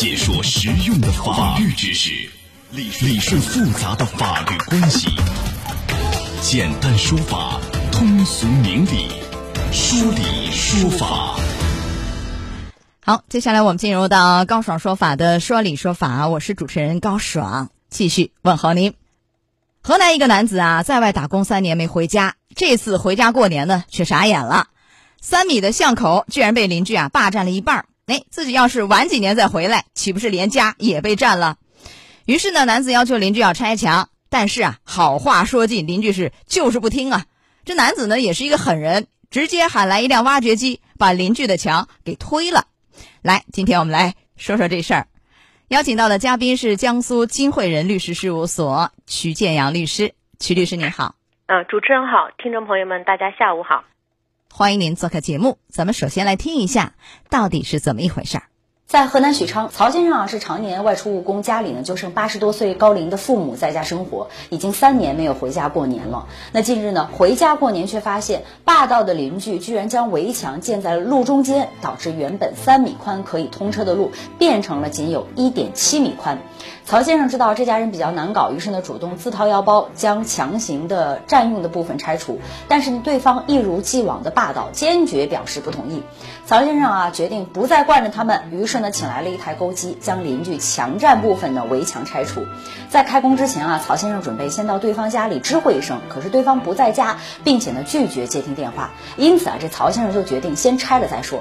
解说实用的法律知识，理理顺复杂的法律关系，简单说法，通俗明理，说理说法。好，接下来我们进入到高爽说法的说理说法，我是主持人高爽，继续问候您。河南一个男子啊，在外打工三年没回家，这次回家过年呢，却傻眼了。三米的巷口居然被邻居啊霸占了一半，哎，自己要是晚几年再回来，岂不是连家也被占了？于是呢，男子要求邻居要拆墙，但是啊，好话说尽，邻居是就是不听啊。这男子呢，也是一个狠人，直接喊来一辆挖掘机，把邻居的墙给推了。来，今天我们来说说这事儿。邀请到的嘉宾是江苏金汇仁律师事务所曲建阳律师，曲律师您好。嗯，主持人好，听众朋友们大家下午好，欢迎您做客节目。咱们首先来听一下，到底是怎么一回事儿。在河南许昌，曹先生啊是常年外出务工，家里呢就剩八十多岁高龄的父母在家生活，已经三年没有回家过年了。那近日呢回家过年，却发现霸道的邻居居然将围墙建在了路中间，导致原本三米宽可以通车的路变成了仅有一点七米宽。曹先生知道这家人比较难搞，于是呢主动自掏腰包将强行的占用的部分拆除，但是呢对方一如既往的霸道，坚决表示不同意。曹先生啊决定不再惯着他们，于是呢请来了一台钩机，将邻居强占部分的围墙拆除。在开工之前啊，曹先生准备先到对方家里知会一声，可是对方不在家，并且呢拒绝接听电话，因此啊这曹先生就决定先拆了再说。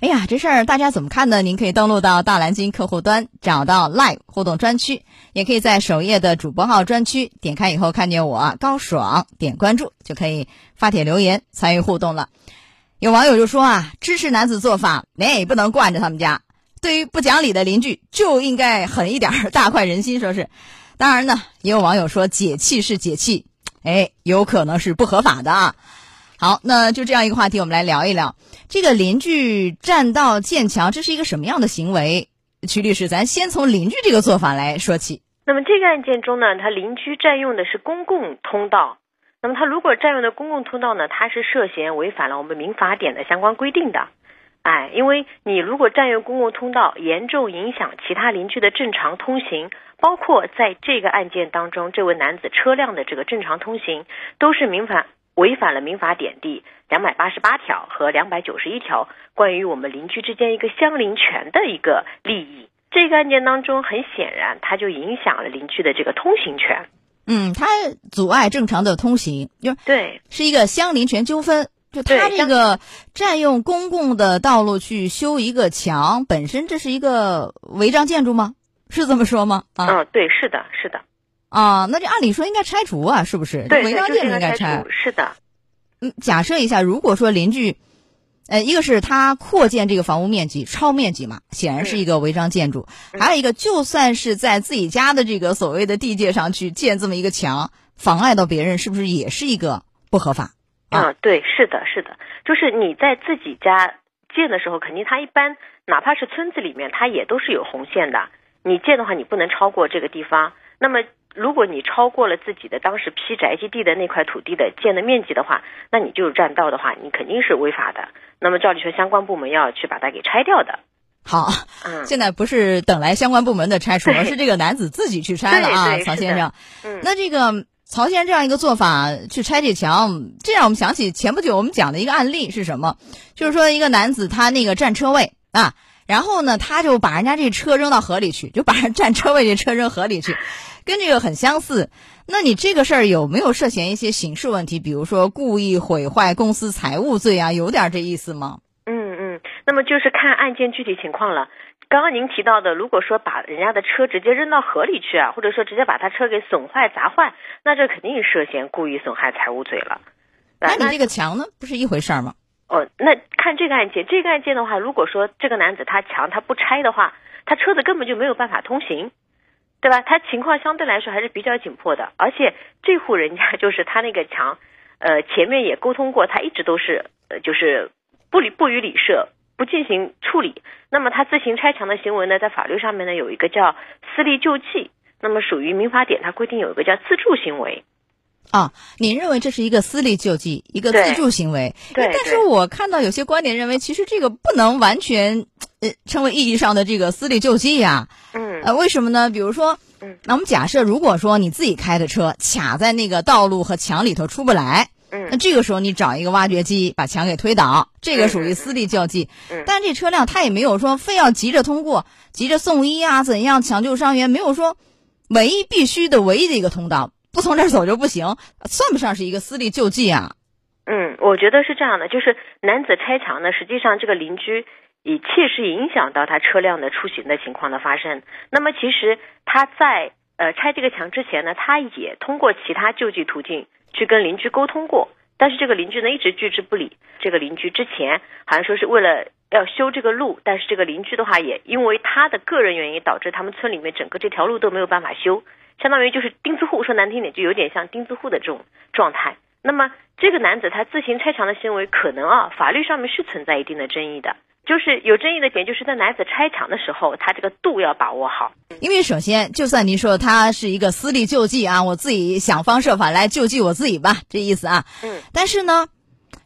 哎呀，这事儿大家怎么看呢？您可以登录到大蓝鲸客户端，找到 Live 互动专区，也可以在首页的主播号专区点开以后看见我高爽，点关注就可以发帖留言参与互动了。有网友就说啊，支持男子做法，哎，不能惯着他们家。对于不讲理的邻居，就应该狠一点，大快人心。说是，当然呢，也有网友说解气是解气，哎，有可能是不合法的啊。好，那就这样一个话题，我们来聊一聊这个邻居占道建墙，这是一个什么样的行为？曲律师，咱先从邻居这个做法来说起。那么这个案件中呢，他邻居占用的是公共通道，那么他如果占用的公共通道呢，他是涉嫌违反了我们民法典的相关规定的。哎，因为你如果占用公共通道，严重影响其他邻居的正常通行，包括在这个案件当中，这位男子车辆的这个正常通行，都是民法。违反了民法典第两百八十八条和两百九十一条关于我们邻居之间一个相邻权的一个利益。这个案件当中，很显然，它就影响了邻居的这个通行权。嗯，它阻碍正常的通行，就对，是一个相邻权纠纷。就他这个占用公共的道路去修一个墙，本身这是一个违章建筑吗？是这么说吗？啊，嗯，对，是的，是的。啊，那这按理说应该拆除啊，是不是？对，违章建筑应该拆。是的。嗯，假设一下，如果说邻居，呃，一个是他扩建这个房屋面积超面积嘛，显然是一个违章建筑；还有一个，就算是在自己家的这个所谓的地界上去建这么一个墙，妨碍到别人，是不是也是一个不合法？啊，对，是的，是的，就是你在自己家建的时候，肯定他一般，哪怕是村子里面，它也都是有红线的。你建的话，你不能超过这个地方。那么。如果你超过了自己的当时批宅基地的那块土地的建的面积的话，那你就是占道的话，你肯定是违法的。那么照理说，相关部门要去把它给拆掉的。好，嗯，现在不是等来相关部门的拆除，而 是这个男子自己去拆了啊，曹先生。嗯，那这个曹先生这样一个做法去拆这墙，这让我们想起前不久我们讲的一个案例是什么？就是说一个男子他那个占车位啊，然后呢他就把人家这车扔到河里去，就把人占车位这车扔河里去。跟这个很相似，那你这个事儿有没有涉嫌一些刑事问题？比如说故意毁坏公司财物罪啊，有点这意思吗？嗯嗯，那么就是看案件具体情况了。刚刚您提到的，如果说把人家的车直接扔到河里去啊，或者说直接把他车给损坏砸坏，那这肯定涉嫌故意损害财物罪了。那你这个墙呢，不是一回事儿吗？哦，那看这个案件，这个案件的话，如果说这个男子他墙他不拆的话，他车子根本就没有办法通行。对吧？他情况相对来说还是比较紧迫的，而且这户人家 就是他那个墙，呃，前面也沟通过，他一直都是呃，就是不理不予理设，不进行处理。那么他自行拆墙的行为呢，在法律上面呢有一个叫私力救济，那么属于民法典它规定有一个叫自助行为。啊，您认为这是一个私力救济，一个自助行为？对。但是我看到有些观点认为，其实这个不能完全呃称为意义上的这个私力救济呀。嗯呃，为什么呢？比如说，嗯，那我们假设如果说你自己开的车卡在那个道路和墙里头出不来，那嗯这个时候你找一个挖掘机把墙给推倒，这个属于私力救济。嗯但这车辆它也没有说非要急着通过，急着送医啊，怎样抢救伤员，没有说唯一必须的唯一的一个通道，不从这儿走就不行，算不上是一个私力救济啊。嗯，我觉得是这样的，就是男子拆墙呢，实际上这个邻居以切实影响到他车辆的出行的情况的发生。那么其实他在呃拆这个墙之前呢，他也通过其他救济途径去跟邻居沟通过，但是这个邻居呢一直拒之不理。这个邻居之前好像说是为了要修这个路，但是这个邻居的话也因为他的个人原因导致他们村里面整个这条路都没有办法修，相当于就是钉子户，说难听点就有点像钉子户的这种状态。那么这个男子他自行拆墙的行为，可能啊法律上面是存在一定的争议的。就是有争议的点，就是在男子拆墙的时候，他这个度要把握好。因为首先，就算您说他是一个私力救济啊，我自己想方设法来救济我自己吧，这意思啊。嗯。但是呢，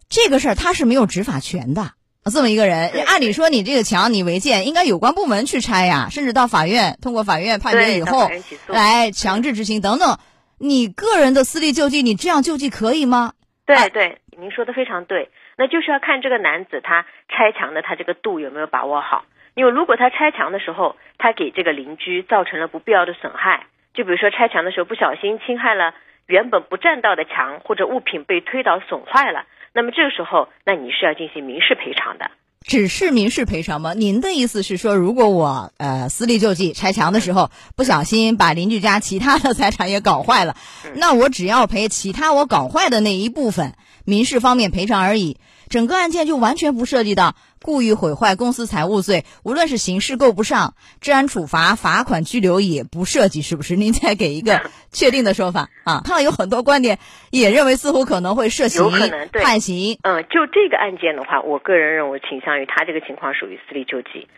这个事儿他是没有执法权的。这么一个人，按理说你这个墙你违建，应该有关部门去拆呀，甚至到法院通过法院判决以后来强制执行等等。你个人的私力救济，你这样救济可以吗？啊对对，您说的非常对，那就是要看这个男子他拆墙的他这个度有没有把握好。因为如果他拆墙的时候，他给这个邻居造成了不必要的损害，就比如说拆墙的时候不小心侵害了原本不占道的墙，或者物品被推倒损坏了，那么这个时候，那你是要进行民事赔偿的。只是民事赔偿吗？您的意思是说，如果我呃私力救济拆墙的时候不小心把邻居家其他的财产也搞坏了，那我只要赔其他我搞坏的那一部分民事方面赔偿而已，整个案件就完全不涉及到故意毁坏公私财物罪，无论是刑事够不上，治安处罚、罚款、拘留也不涉及，是不是？您再给一个 确定的说法啊？看到有很多观点也认为似乎可能会涉刑有可能对判刑，嗯，就这个案件的话，我个人认为倾向于他这个情况属于私力救济。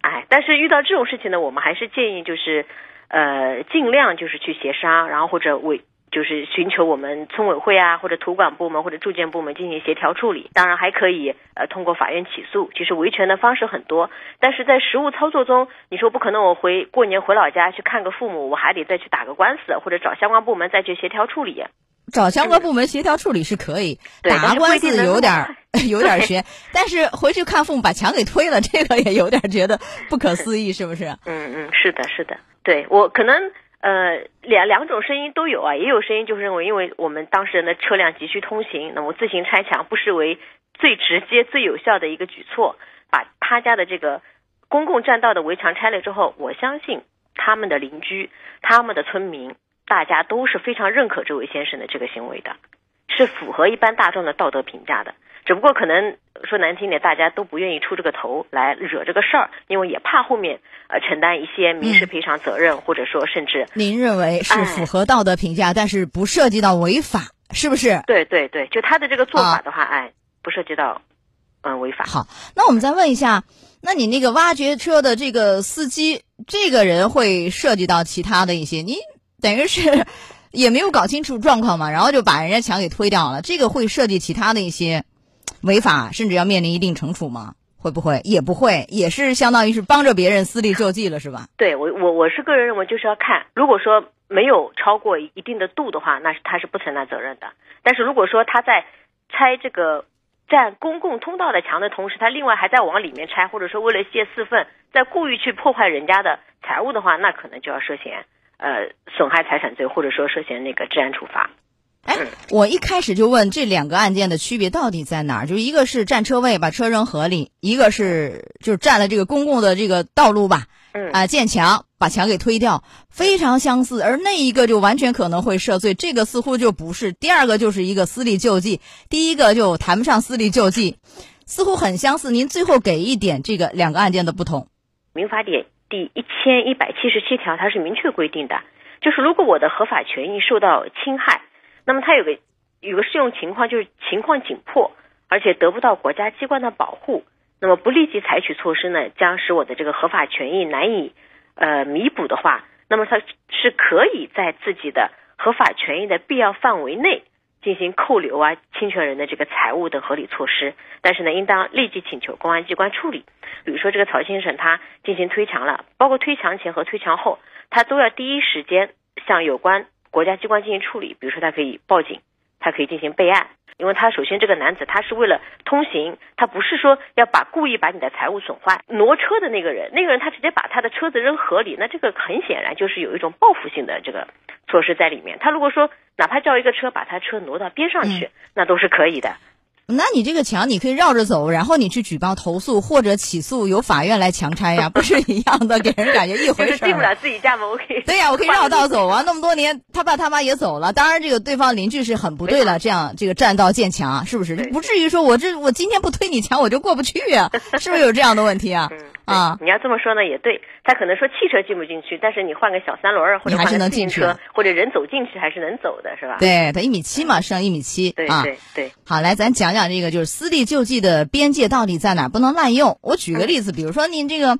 哎，但是遇到这种事情呢，我们还是建议就是，呃，尽量就是去协商，然后或者为就是寻求我们村委会啊，或者土管部门或者住建部门进行协调处理。当然还可以呃通过法院起诉。其实维权的方式很多，但是在实务操作中，你说不可能我回过年回老家去看个父母，我还得再去打个官司，或者找相关部门再去协调处理。找相关部门协调处理是可以，打官司有点儿 有点儿 悬，但是回去看父母把墙给推了，这个也有点儿觉得不可思议，是不是？嗯嗯，是的，是的，对我可能呃两两种声音都有啊，也有声音就是认为，因为我们当事人的车辆急需通行，那么自行拆墙不失为最直接、最有效的一个举措，把他家的这个公共占道的围墙拆了之后，我相信他们的邻居、他们的村民，大家都是非常认可这位先生的这个行为的，是符合一般大众的道德评价的。只不过可能说难听点，大家都不愿意出这个头来惹这个事儿，因为也怕后面呃承担一些民事赔偿责任，或者说甚至您认为是哎符合道德评价，但是不涉及到违法，是不是？对对对，就他的这个做啊法的话，哎，不涉及到嗯违法。好，那我们再问一下，那你那个挖掘车的这个司机，这个人会涉及到其他的一些，你等于是也没有搞清楚状况嘛，然后就把人家墙给推掉了，这个会涉及其他的一些违法，甚至要面临一定惩处吗？会不会？也不会，也是相当于是帮着别人私力救济了，是吧？对我我我是个人认为，就是要看，如果说没有超过一定的度的话，那是他是不承担责任的。但是如果说他在拆这个占公共通道的墙的同时，他另外还在往里面拆，或者说为了泄私愤，在故意去破坏人家的财物的话，那可能就要涉嫌呃损害财产罪，或者说涉嫌那个治安处罚。哎，我一开始就问这两个案件的区别到底在哪儿？就一个是占车位把车扔河里，一个是就是占了这个公共的这个道路吧，嗯啊、建墙把墙给推掉，非常相似。而那一个就完全可能会涉罪，这个似乎就不是。第二个就是一个私力救济，第一个就谈不上私力救济，似乎很相似。您最后给一点这个两个案件的不同。民法典第一千一百七十七条，它是明确规定的，就是如果我的合法权益受到侵害，那么它有个有个适用情况，就是情况紧迫，而且得不到国家机关的保护，那么不立即采取措施呢，将使我的这个合法权益难以呃弥补的话，那么它是可以在自己的合法权益的必要范围内进行扣留啊侵权人的这个财物等合理措施，但是呢，应当立即请求公安机关处理。比如说这个曹先生他进行推墙了，包括推墙前和推墙后，他都要第一时间向有关国家机关进行处理。比如说他可以报警，他可以进行备案。因为他首先这个男子他是为了通行，他不是说要把故意把你的财物损坏。挪车的那个人，那个人他直接把他的车子扔河里，那这个很显然就是有一种报复性的这个措施在里面。他如果说哪怕叫一个车把他车挪到边上去，那都是可以的。那你这个墙你可以绕着走，然后你去举报投诉或者起诉，由法院来强拆呀，不是一样的，给人感觉一回事。进不了自己家门，我可以。对呀，我可以绕道走啊。那么多年，他爸他妈也走了，当然这个对方邻居是很不对了，这样这个占道建墙，是不是？不至于说我这我今天不推你墙，我就过不去啊，是不是有这样的问题啊？啊，你要这么说呢也对，他可能说汽车进不进去，但是你换个小三轮儿或者换个自行车或者人走进去还是能走的，是吧？对他一米七嘛，上一米七啊。对对。好，来咱讲讲这个，就是私立救济的边界到底在哪，不能滥用。我举个例子，比如说你这个，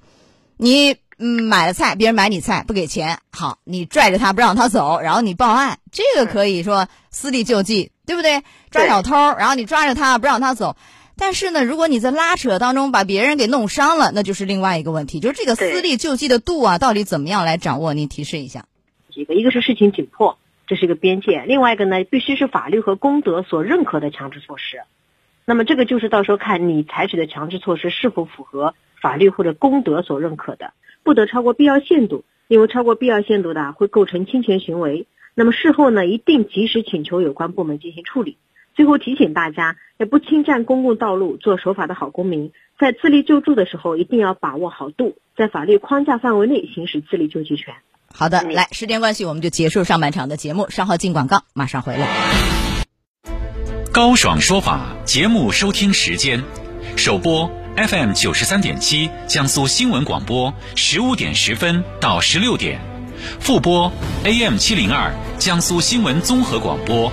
你嗯买了菜，别人买你菜不给钱，好，你拽着他不让他走，然后你报案，这个可以说私立救济，对不对？抓小偷，然后你抓着他不让他走。但是呢，如果你在拉扯当中把别人给弄伤了，那就是另外一个问题。就是这个私力救济的度啊，到底怎么样来掌握？您提示一下。几个，一个是事情紧迫，这是一个边界；另外一个呢，必须是法律和公德所认可的强制措施。那么这个就是到时候看你采取的强制措施是否符合法律或者公德所认可的，不得超过必要限度，因为超过必要限度的会构成侵权行为。那么事后呢，一定及时请求有关部门进行处理。最后提醒大家，要不侵占公共道路，做守法的好公民。在自力救助的时候，一定要把握好度，在法律框架范围内行使自力救济权。好的，来，时间关系，我们就结束上半场的节目，稍后进广告，马上回来。高爽说法节目收听时间：首播 FM 九十三点七，江苏新闻广播，十五点十分到十六点；复播 AM 七零二，江苏新闻综合广播。